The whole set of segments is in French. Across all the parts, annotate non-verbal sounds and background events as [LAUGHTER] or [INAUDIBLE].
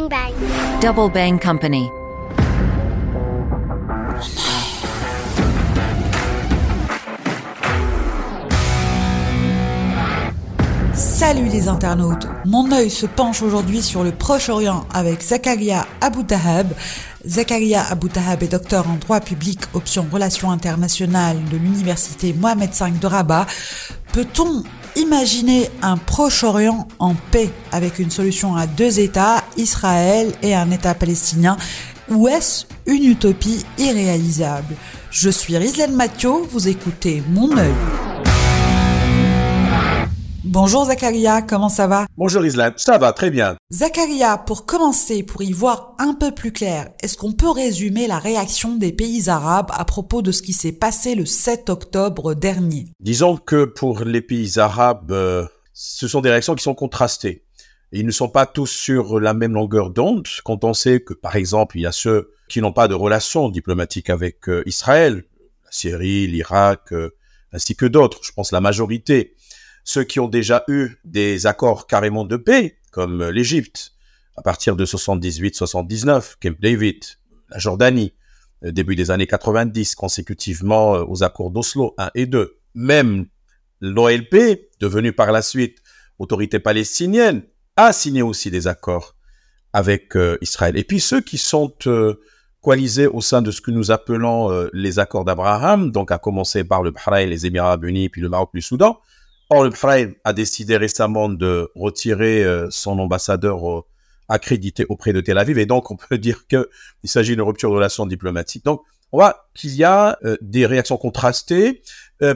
Bang Bang. Double Bang Company. Salut les internautes Mon œil se penche aujourd'hui sur le Proche-Orient avec Zakaria Aboutahab. Zakaria Aboutahab est docteur en droit public, option relations internationales de l'université Mohamed V de Rabat. Peut-on imaginer un Proche-Orient en paix avec une solution à deux États, Israël et un État palestinien ou est-ce une utopie irréalisable? Je suis Rizlen Mathieu, vous écoutez Mon œil. Bonjour Zakaria, comment ça va? Bonjour Islam, ça va très bien. Zakaria, pour commencer, pour y voir un peu plus clair, est-ce qu'on peut résumer la réaction des pays arabes à propos de ce qui s'est passé le 7 octobre dernier? Disons que pour les pays arabes, euh, ce sont des réactions qui sont contrastées. Ils ne sont pas tous sur la même longueur d'onde quand on sait que, par exemple, il y a ceux qui n'ont pas de relations diplomatiques avec euh, Israël, la Syrie, l'Irak, euh, ainsi que d'autres, je pense la majorité ceux qui ont déjà eu des accords carrément de paix, comme l'Égypte, à partir de 78-79, Camp David, la Jordanie, euh, début des années 90, consécutivement euh, aux accords d'Oslo 1 et 2. Même l'OLP, devenu par la suite autorité palestinienne, a signé aussi des accords avec euh, Israël. Et puis ceux qui sont coalisés au sein de ce que nous appelons les accords d'Abraham, donc à commencer par le Bahreïn, les Émirats arabes unis, puis le Maroc, le Soudan, Or, le Bahreïn a décidé récemment de retirer euh, son ambassadeur euh, accrédité auprès de Tel Aviv, et donc on peut [LAUGHS] dire qu'il s'agit d'une rupture de relations diplomatiques. Donc, on voit qu'il y a euh, des réactions contrastées,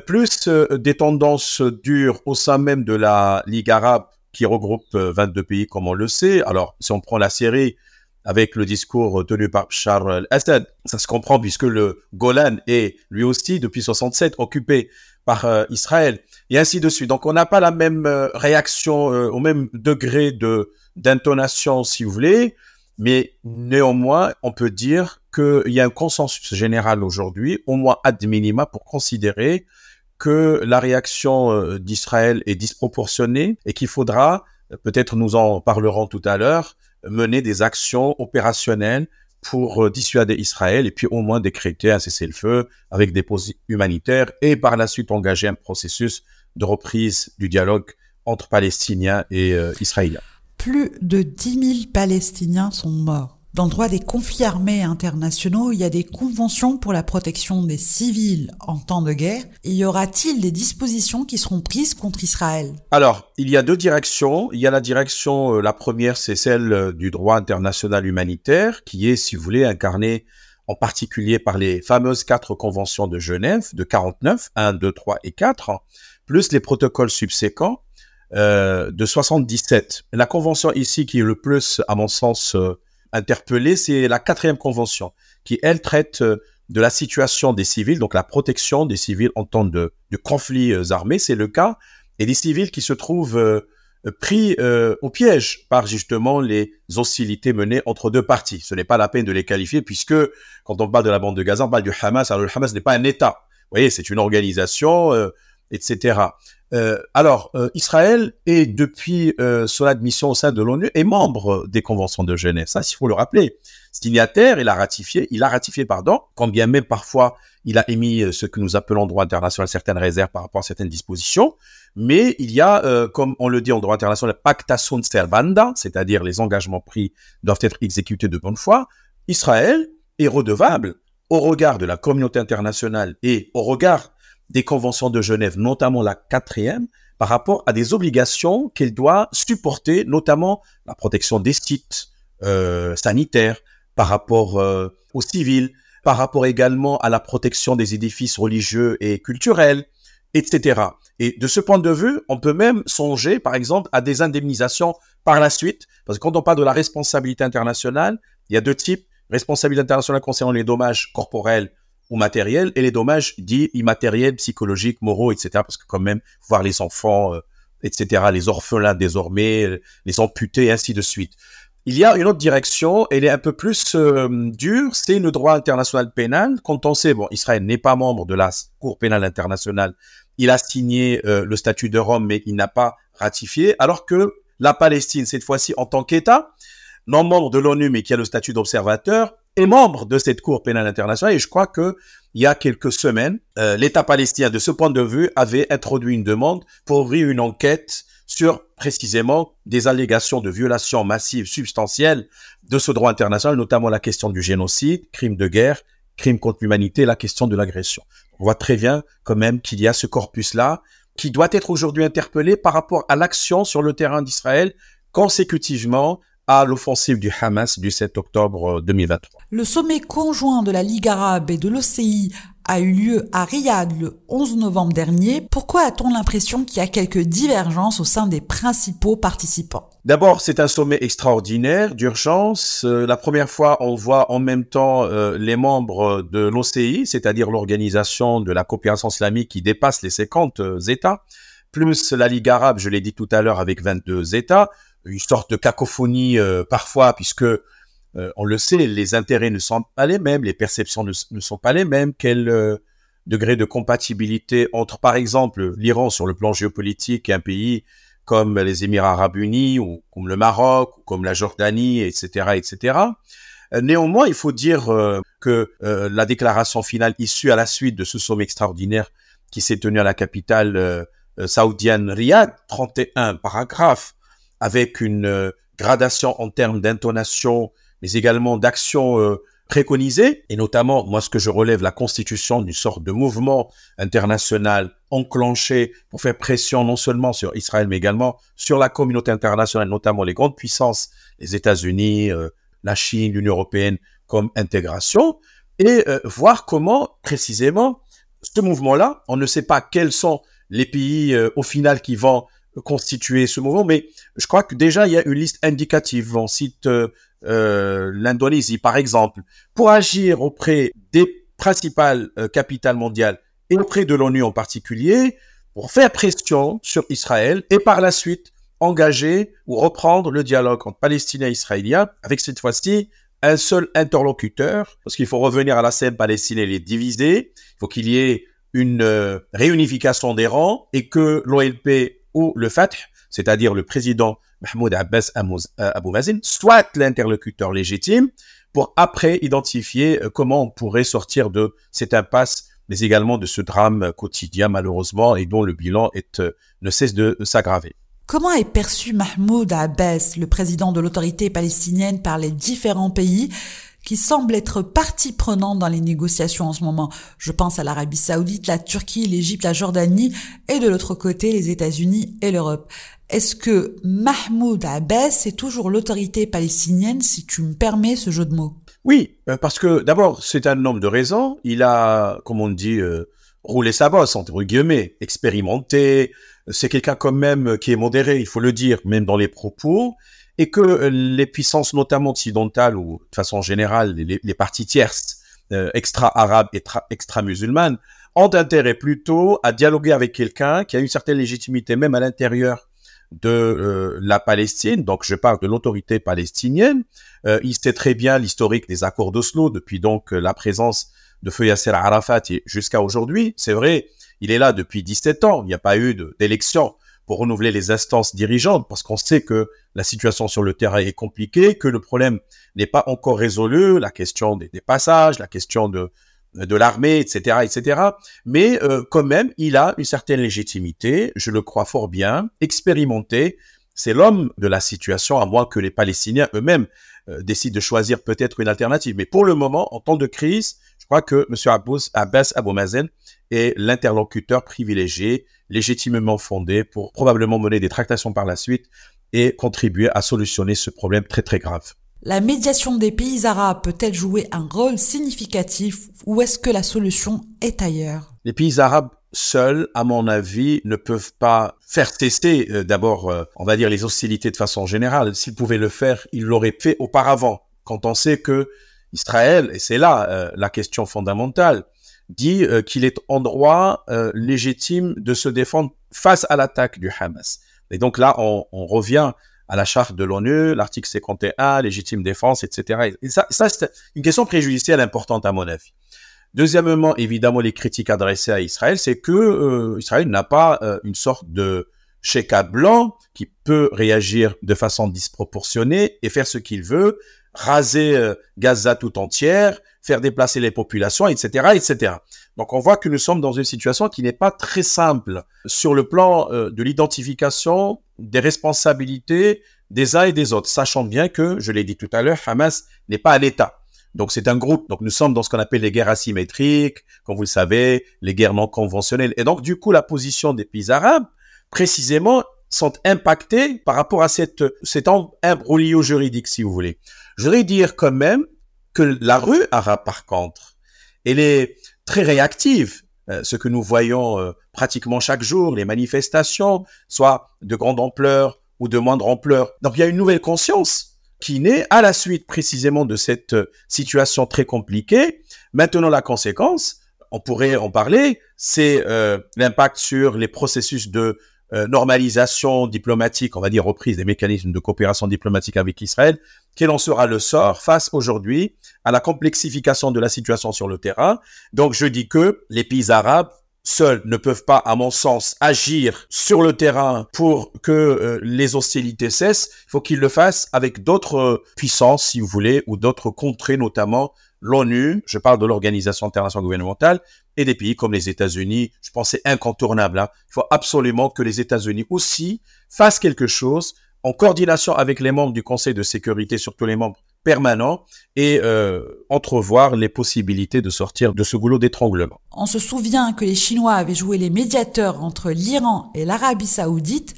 plus des tendances dures au sein même de la Ligue arabe qui regroupe 22 pays, comme on le sait. Alors, si on prend la série avec le discours tenu par Charles Assad, ça se comprend puisque le Golan est lui aussi depuis 67 occupé par Israël et ainsi de suite. Donc on n'a pas la même euh, réaction euh, au même degré de d'intonation, si vous voulez, mais néanmoins, on peut dire qu'il y a un consensus général aujourd'hui, au moins ad minima, pour considérer que la réaction euh, d'Israël est disproportionnée et qu'il faudra, peut-être nous en parlerons tout à l'heure, mener des actions opérationnelles pour dissuader Israël et puis au moins décréter un cessez-le-feu avec des pauses humanitaires et par la suite engager un processus de reprise du dialogue entre Palestiniens et euh, Israéliens. Plus de 10 000 Palestiniens sont morts. Dans le droit des conflits armés internationaux, il y a des conventions pour la protection des civils en temps de guerre. Y aura-t-il des dispositions qui seront prises contre Israël? Alors, il y a deux directions. Il y a la direction, euh, la première, c'est celle euh, du droit international humanitaire, qui est, si vous voulez, incarnée en particulier par les fameuses quatre conventions de Genève de 49, 1, 2, 3 et 4, plus les protocoles subséquents euh, de 77. La convention ici qui est le plus, à mon sens, euh, interpellée, c'est la quatrième convention, qui, elle, traite euh, de la situation des civils, donc la protection des civils en temps de, de conflits euh, armés, c'est le cas, et des civils qui se trouvent euh, pris au piège par justement les hostilités menées entre deux parties. Ce n'est pas la peine de les qualifier puisque quand on parle de la bande de Gaza, on parle du Hamas. Alors le Hamas n'est pas un État. Vous voyez, c'est une organisation etc. Euh, alors, euh, Israël est depuis euh, son admission au sein de l'ONU est membre des conventions de Genève. Ça, il faut le rappeler. Signataire, il a ratifié, il a ratifié, pardon, quand bien même parfois il a émis ce que nous appelons droit international certaines réserves par rapport à certaines dispositions. Mais il y a, comme on le dit en droit international, pacta sunt servanda, c'est-à-dire les engagements pris doivent être exécutés de bonne foi. Israël est redevable au regard de la communauté internationale et au regard des conventions de Genève, notamment la quatrième, par rapport à des obligations qu'elle doit supporter, notamment la protection des sites euh, sanitaires, par rapport euh, aux civils, par rapport également à la protection des édifices religieux et culturels, etc. Et de ce point de vue, on peut même songer, par exemple, à des indemnisations par la suite, parce que quand on parle de la responsabilité internationale, il y a deux types. Responsabilité internationale concernant les dommages corporels ou matériels et les dommages dits immatériels, psychologiques, moraux, etc. Parce que quand même, voir les enfants, euh, etc., les orphelins désormais, euh, les amputés, ainsi de suite. Il y a une autre direction, elle est un peu plus euh, dure, c'est le droit international pénal. Quand on sait, bon, Israël n'est pas membre de la Cour pénale internationale, il a signé le statut de Rome, mais il n'a pas ratifié, alors que la Palestine, cette fois-ci en tant qu'État, non membre de l'ONU, mais qui a le statut d'observateur, est membre de cette Cour pénale internationale. Et je crois que il y a quelques semaines, euh, l'État palestinien, de ce point de vue, avait introduit une demande pour ouvrir une enquête sur précisément des allégations de violations massives, substantielles de ce droit international, notamment la question du génocide, crime de guerre, crime contre l'humanité, la question de l'agression. On voit très bien quand même qu'il y a ce corpus-là qui doit être aujourd'hui interpellé par rapport à l'action sur le terrain d'Israël consécutivement à l'offensive du Hamas du 7 octobre 2023. Le sommet conjoint de la Ligue arabe et de l'OCI a eu lieu à Riyad le 11 novembre dernier. Pourquoi a-t-on l'impression qu'il y a quelques divergences au sein des principaux participants? D'abord, c'est un sommet extraordinaire d'urgence. Euh, la première fois, on voit en même temps euh, les membres de l'OCI, c'est-à-dire l'organisation de la coopération islamique qui dépasse les 50 euh, États, plus la Ligue arabe, je l'ai dit tout à l'heure, avec 22 États, une sorte de cacophonie parfois, puisque euh, on le sait, les intérêts ne sont pas les mêmes, les perceptions ne, sont pas les mêmes. Quel euh, degré de compatibilité entre, par exemple, l'Iran sur le plan géopolitique et un pays comme les Émirats arabes unis ou comme le Maroc ou comme la Jordanie, etc., etc. Euh, néanmoins, il faut dire que la déclaration finale issue à la suite de ce sommet extraordinaire qui s'est tenu à la capitale saoudienne Riyad, 31 paragraphes, avec une gradation en termes d'intonation mais également d'actions euh, préconisées, et notamment, moi, ce que je relève, la constitution d'une sorte de mouvement international enclenché pour faire pression non seulement sur Israël, mais également sur la communauté internationale, notamment les grandes puissances, les États-Unis, euh, la Chine, l'Union européenne, comme intégration, et euh, voir comment, précisément, ce mouvement-là, on ne sait pas quels sont les pays au final qui vont constituer ce mouvement, mais je crois que déjà il y a une liste indicative. On cite euh, l'Indonésie, par exemple, pour agir auprès des principales euh, capitales mondiales et auprès de l'ONU en particulier, pour faire pression sur Israël et par la suite engager ou reprendre le dialogue entre Palestiniens et Israéliens avec cette fois-ci un seul interlocuteur, parce qu'il faut revenir à la scène palestinienne et diviser, il faut qu'il y ait une euh, réunification des rangs et que l'OLP ou le Fatah, c'est-à-dire le président Mahmoud Abbas euh, Abou Mazin, soit l'interlocuteur légitime pour après identifier euh, comment on pourrait sortir de cette impasse, mais également de ce drame quotidien malheureusement et dont le bilan ne cesse de s'aggraver. Comment est perçu Mahmoud Abbas, le président de l'autorité palestinienne, par les différents pays? Qui semblent être partie prenante dans les négociations en ce moment. Je pense à l'Arabie saoudite, la Turquie, l'Égypte, la Jordanie et de l'autre côté les États-Unis et l'Europe. Est-ce que Mahmoud Abbas est toujours l'autorité palestinienne, si tu me permets ce jeu de mots? Oui, euh, parce que d'abord, c'est un homme de raison. Il a, comme on dit, euh, roulé sa bosse, entre guillemets, expérimenté. C'est quelqu'un quand même qui est modéré, il faut le dire, même dans les propos. Et que euh, les puissances, notamment occidentales ou de façon générale, les, parties tierces, extra-arabes et extra-musulmanes, ont intérêt plutôt à dialoguer avec quelqu'un qui a une certaine légitimité, même à l'intérieur de euh, la Palestine, donc je parle de l'autorité palestinienne. Euh, il sait très bien l'historique des accords d'Oslo depuis donc euh, la présence de Feu Yasser Arafat jusqu'à aujourd'hui. C'est vrai, il est là depuis 17 ans. Il n'y a pas eu d'élection pour renouveler les instances dirigeantes parce qu'on sait que la situation sur le terrain est compliquée, que le problème n'est pas encore résolu, la question des passages, la question de de l'armée, etc., etc. Mais euh, quand même, il a une certaine légitimité, je le crois fort bien, expérimenté. C'est l'homme de la situation, à moins que les Palestiniens eux-mêmes euh, décident de choisir peut-être une alternative. Mais pour le moment, en temps de crise, je crois que M. Abbas, Abbas Abou Mazen est l'interlocuteur privilégié, légitimement fondé pour probablement mener des tractations par la suite et contribuer à solutionner ce problème très très grave. La médiation des pays arabes peut-elle jouer un rôle significatif ou est-ce que la solution est ailleurs? Les pays arabes seuls, à mon avis, ne peuvent pas faire tester euh, d'abord, euh, on va dire, les hostilités de façon générale. S'ils pouvaient le faire, ils l'auraient fait auparavant. Quand on sait que Israël, et c'est là euh, la question fondamentale, dit qu'il est en droit légitime de se défendre face à l'attaque du Hamas. Et donc là, on, revient à la charte de l'ONU, l'article 51, légitime défense, etc. Et ça, c'est une question préjudicielle importante à mon avis. Deuxièmement, évidemment, les critiques adressées à Israël, c'est que euh, Israël n'a pas euh, une sorte de chèque blanc qui peut réagir de façon disproportionnée et faire ce qu'il veut, raser euh, Gaza tout entière, faire déplacer les populations, etc., etc. Donc on voit que nous sommes dans une situation qui n'est pas très simple sur le plan euh, de l'identification des responsabilités des uns et des autres, sachant bien que, je l'ai dit tout à l'heure, Hamas n'est pas un État. Donc c'est un groupe. Donc nous sommes dans ce qu'on appelle les guerres asymétriques, comme vous le savez, les guerres non conventionnelles. Et donc du coup, la position des pays arabes, précisément, sont impactées par rapport à cette, cet imbroglio juridique, si vous voulez. Je voudrais dire quand même que la rue arabe, par contre, elle est très réactive. Euh, ce que nous voyons euh, pratiquement chaque jour, les manifestations, soit de grande ampleur ou de moindre ampleur. Donc il y a une nouvelle conscience qui naît à la suite précisément de cette euh, situation très compliquée. Maintenant, la conséquence, on pourrait en parler, c'est l'impact sur les processus de normalisation diplomatique, on va dire reprise des mécanismes de coopération diplomatique avec Israël, quel en sera le sort face aujourd'hui à la complexification de la situation sur le terrain. Donc je dis que les pays arabes seuls ne peuvent pas, à mon sens, agir sur le terrain pour que euh, les hostilités cessent. Il faut qu'ils le fassent avec d'autres puissances, si vous voulez, ou d'autres contrées, notamment l'ONU, je parle de l'Organisation internationale gouvernementale, et des pays comme les États-Unis. Je pense c'est incontournable. Hein. Il faut absolument que les États-Unis aussi fassent quelque chose en coordination avec les membres du Conseil de sécurité, surtout les membres permanents, et euh, entrevoir les possibilités de sortir de ce goulot d'étranglement. On se souvient que les Chinois avaient joué les médiateurs entre l'Iran et l'Arabie saoudite.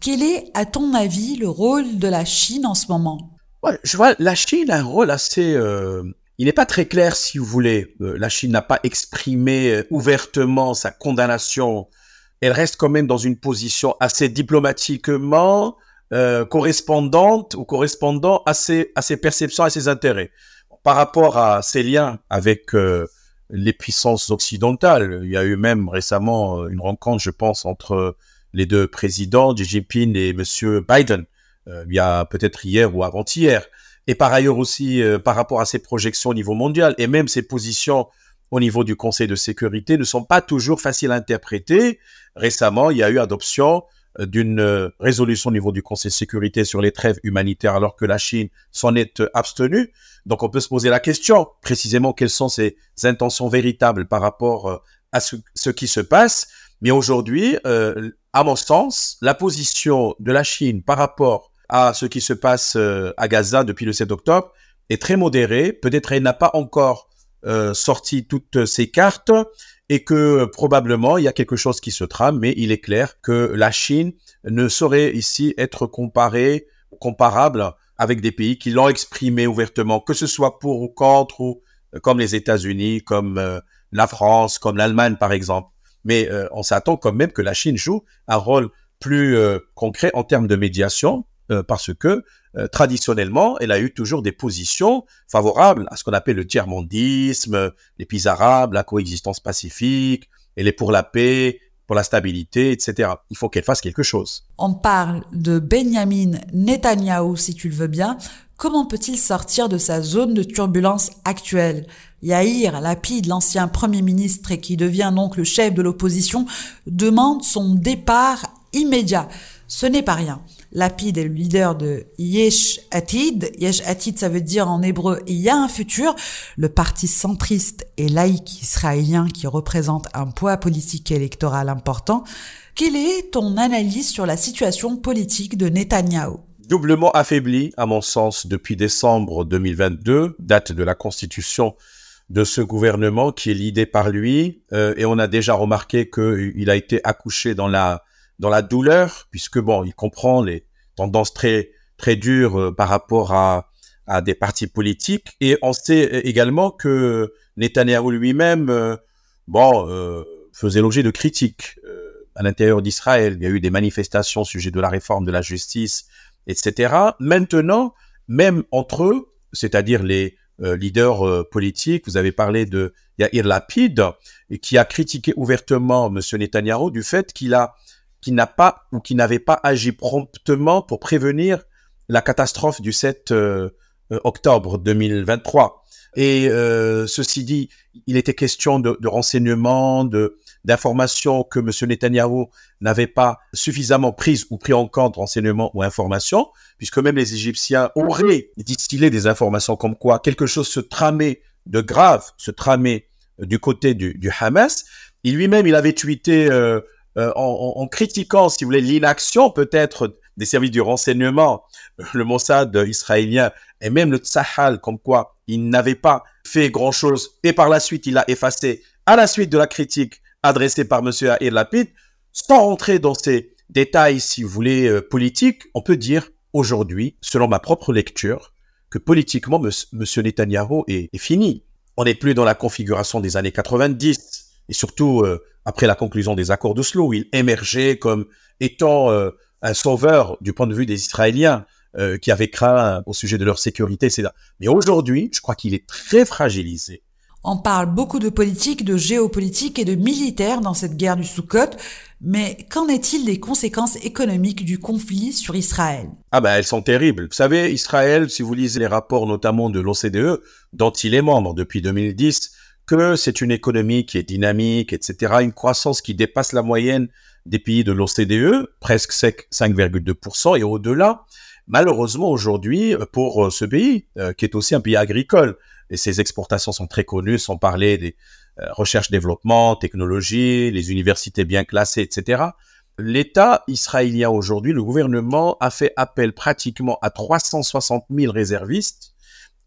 Quel est, à ton avis, le rôle de la Chine en ce moment? Ouais, Je vois, la Chine a un rôle assez... Euh, il n'est pas très clair, si vous voulez. Euh, la Chine n'a pas exprimé ouvertement sa condamnation. Elle reste quand même dans une position assez diplomatiquement euh, correspondante ou correspondant à ses, à ses perceptions, à ses intérêts. Par rapport à ses liens avec euh, les puissances occidentales, il y a eu même récemment euh, une rencontre, je pense, entre les deux présidents, Xi Jinping et Monsieur Biden, il y a peut-être hier ou avant-hier. Et par ailleurs aussi, par rapport à ses projections au niveau mondial et même ses positions au niveau du Conseil de sécurité ne sont pas toujours faciles à interpréter. Récemment, il y a eu adoption d'une euh, résolution au niveau du Conseil de sécurité sur les trêves humanitaires alors que la Chine s'en est euh, abstenue. Donc on peut se poser la question précisément quelles sont ses intentions véritables par rapport à ce, qui se passe. Mais aujourd'hui, à mon sens, la position de la Chine par rapport à ce qui se passe à Gaza depuis le 7 octobre est très modérée. Peut-être elle n'a pas encore sorti toutes ses cartes et que euh, probablement il y a quelque chose qui se trame, mais il est clair que la Chine ne saurait ici être comparée, comparable avec des pays qui l'ont exprimé ouvertement, que ce soit pour ou contre, ou euh, comme les États-Unis, comme euh, la France, comme l'Allemagne par exemple. Mais on s'attend quand même que la Chine joue un rôle plus concret en termes de médiation, parce que euh, traditionnellement, elle a eu toujours des positions favorables à ce qu'on appelle le tiers-mondisme, les pays arabes, la coexistence pacifique, elle est pour la paix, pour la stabilité, etc. Il faut qu'elle fasse quelque chose. On parle de Benjamin Netanyahu, si tu le veux bien. Comment peut-il sortir de sa zone de turbulence actuelle? Yair Lapid, l'ancien Premier ministre et qui devient donc le chef de l'opposition, demande son départ immédiat. Ce n'est pas rien. Lapid est le leader de Yesh Atid. Yesh Atid, ça veut dire en hébreu il y a un futur. Le parti centriste et laïque israélien qui représente un poids politique et électoral important. Quelle est ton analyse sur la situation politique de Netanyahou? Doublement affaibli, à mon sens, depuis décembre 2022, date de la constitution de ce gouvernement qui est l'idée par lui. Euh, et on a déjà remarqué qu'il a été accouché dans la dans la douleur, puisque bon, il comprend les tendances très très dures euh, par rapport à à des partis politiques, et on sait également que Netanyahu lui-même, euh, bon, euh, faisait l'objet de critiques à l'intérieur d'Israël. Il y a eu des manifestations au sujet de la réforme de la justice, etc. Maintenant, même entre eux, c'est-à-dire les leaders politiques, vous avez parlé de Yair Lapid, qui a critiqué ouvertement M. Netanyahu du fait qu'il a qui n'a pas ou qui n'avait pas agi promptement pour prévenir la catastrophe du 7 euh, euh, octobre 2023. Et euh, ceci dit, il était question de, de renseignements, de, d'informations que M. Netanyahu n'avait pas suffisamment prises ou pris en compte renseignements ou informations, puisque même les Égyptiens auraient distillé des informations comme quoi quelque chose se tramait de grave, se tramait du côté du, Hamas. Il lui-même, il avait tweeté euh, euh, en, critiquant, si vous voulez, l'inaction peut-être des services du renseignement, le Mossad israélien et même le Tsahal, comme quoi il n'avait pas fait grand-chose. Et par la suite, il a effacé, à la suite de la critique adressée par M. Aïr Lapid, sans entrer dans ces détails, si vous voulez, euh, politiques, on peut dire aujourd'hui, selon ma propre lecture, que politiquement, M. Netanyahu est, fini. On n'est plus dans la configuration des années 90, et surtout euh, après la conclusion des accords d'Oslo, il émergeait comme étant euh, un sauveur du point de vue des Israéliens. Euh, qui avaient craint au sujet de leur sécurité, etc. Mais aujourd'hui, je crois qu'il est très fragilisé. On parle beaucoup de politique, de géopolitique et de militaire dans cette guerre du Soukot, mais qu'en est-il des conséquences économiques du conflit sur Israël? Ah ben elles sont terribles. Vous savez, Israël, si vous lisez les rapports notamment de l'OCDE, dont il est membre depuis 2010, que c'est une économie qui est dynamique, etc., une croissance qui dépasse la moyenne des pays de l'OCDE, presque 5,2%, et au-delà, Malheureusement, aujourd'hui, euh, pour euh, ce pays, euh, qui est aussi un pays agricole, et ses exportations sont très connues, sans parler des recherche-développement, technologie, les universités bien classées, etc. L'État israélien aujourd'hui, le gouvernement a fait appel pratiquement à 360 000 réservistes,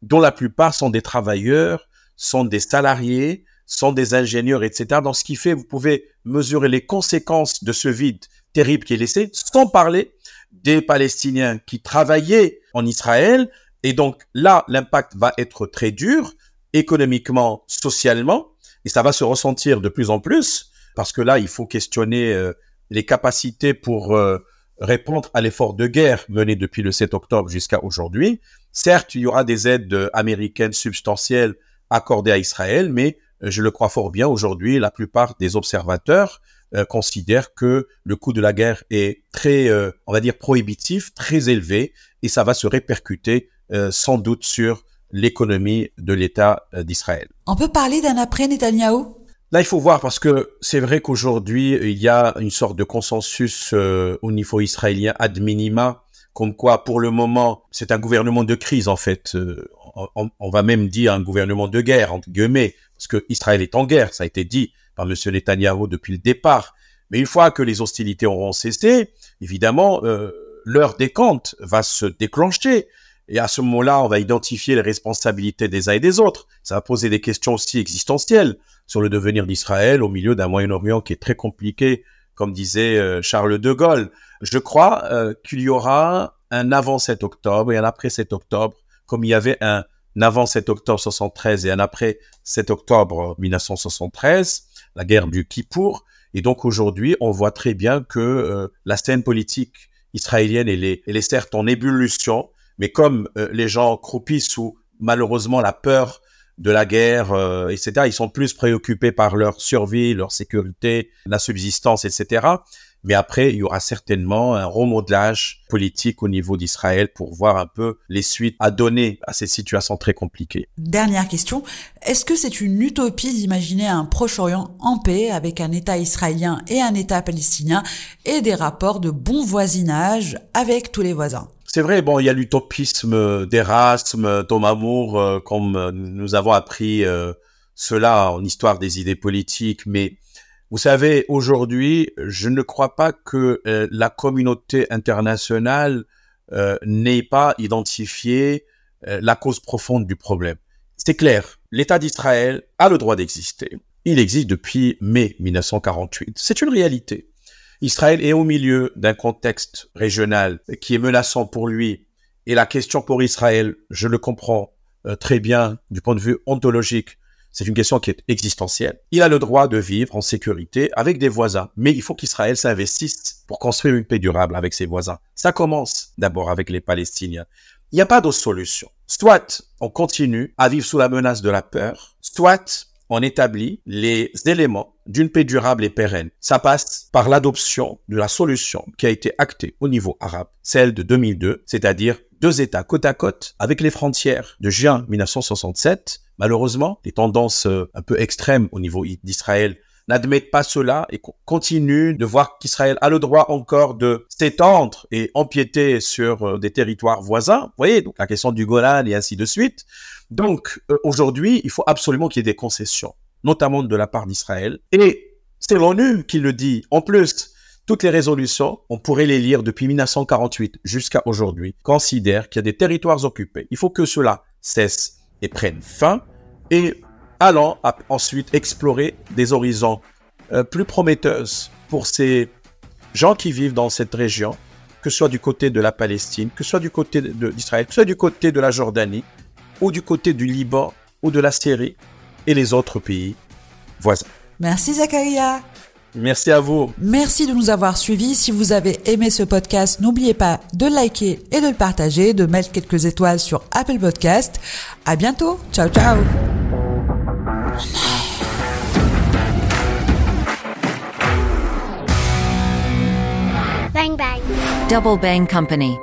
dont la plupart sont des travailleurs, sont des salariés, sont des ingénieurs, etc. Dans ce qui fait, vous pouvez mesurer les conséquences de ce vide terrible qui est laissé, sans parler des Palestiniens qui travaillaient en Israël. Et donc là, l'impact va être très dur, économiquement, socialement, et ça va se ressentir de plus en plus, parce que là, il faut questionner euh, les capacités pour euh, répondre à l'effort de guerre mené depuis le 7 octobre jusqu'à aujourd'hui. Certes, il y aura des aides américaines substantielles accordées à Israël, mais euh, je le crois fort bien aujourd'hui, la plupart des observateurs euh, considère que le coût de la guerre est très, euh, on va dire, prohibitif, très élevé, et ça va se répercuter euh, sans doute sur l'économie de l'État d'Israël. On peut parler d'un après Netanyahou? Là, il faut voir parce que c'est vrai qu'aujourd'hui, il y a une sorte de consensus au niveau israélien ad minima, comme quoi, pour le moment, c'est un gouvernement de crise, en fait. On, on, va même dire un gouvernement de guerre, entre guillemets, parce que Israël est en guerre, ça a été dit par M. Netanyahu depuis le départ. Mais une fois que les hostilités auront cessé, évidemment, euh, l'heure des comptes va se déclencher. Et à ce moment-là, on va identifier les responsabilités des uns et des autres. Ça va poser des questions aussi existentielles sur le devenir d'Israël au milieu d'un Moyen-Orient qui est très compliqué, comme disait euh, Charles de Gaulle. Je crois euh, qu'il y aura un avant 7 octobre et un après 7 octobre, comme il y avait un avant 7 octobre 73 et un après 7 octobre 1973 la guerre du Kippour. Et donc aujourd'hui, on voit très bien que euh, la scène politique israélienne, elle est, est certes en ébullition, mais comme les gens croupissent sous malheureusement la peur de la guerre, euh, etc., ils sont plus préoccupés par leur survie, leur sécurité, la subsistance, etc. Mais après, il y aura certainement un remodelage politique au niveau d'Israël pour voir un peu les suites à donner à ces situations très compliquées. Dernière question. Est-ce que c'est une utopie d'imaginer un Proche-Orient en paix avec un État israélien et un État palestinien et des rapports de bon voisinage avec tous les voisins? C'est vrai, bon, il y a l'utopisme d'Erasme, Thomas Moore, euh, comme nous avons appris euh, cela en histoire des idées politiques, mais vous savez, aujourd'hui, je ne crois pas que euh, la communauté internationale euh, n'ait pas identifié euh, la cause profonde du problème. C'est clair, l'État d'Israël a le droit d'exister. Il existe depuis mai 1948. C'est une réalité. Israël est au milieu d'un contexte régional qui est menaçant pour lui. Et la question pour Israël, je le comprends très bien du point de vue ontologique, c'est une question qui est existentielle. Il a le droit de vivre en sécurité avec des voisins, mais il faut qu'Israël s'investisse pour construire une paix durable avec ses voisins. Ça commence d'abord avec les Palestiniens. Il n'y a pas d'autre solution. Soit on continue à vivre sous la menace de la peur, soit on établit les éléments d'une paix durable et pérenne. Ça passe par l'adoption de la solution qui a été actée au niveau arabe, celle de 2002, c'est-à-dire deux États côte à côte avec les frontières de juin 1967 Malheureusement, les tendances euh, un peu extrêmes au niveau d'Israël n'admettent pas cela et continuent de voir qu'Israël a le droit encore de s'étendre et empiéter sur euh, des territoires voisins. Vous voyez, donc la question du Golan et ainsi de suite. Donc euh, aujourd'hui, il faut absolument qu'il y ait des concessions, notamment de la part d'Israël. Et c'est l'ONU qui le dit. En plus, toutes les résolutions, on pourrait les lire depuis 1948 jusqu'à aujourd'hui, considèrent qu'il y a des territoires occupés. Il faut que cela cesse et prenne fin. Et allons ensuite explorer des horizons euh, plus prometteuses pour ces gens qui vivent dans cette région, que ce soit du côté de la Palestine, que ce soit du côté d'Israël, que ce soit du côté de la Jordanie, ou du côté du Liban, ou de la Syrie, et les autres pays voisins. Merci Zakaria. Merci à vous. Merci de nous avoir suivis. Si vous avez aimé ce podcast, n'oubliez pas de liker et de le partager, de mettre quelques étoiles sur Apple Podcast. À bientôt. Ciao, ciao. Bang Bang. Double Bang Company.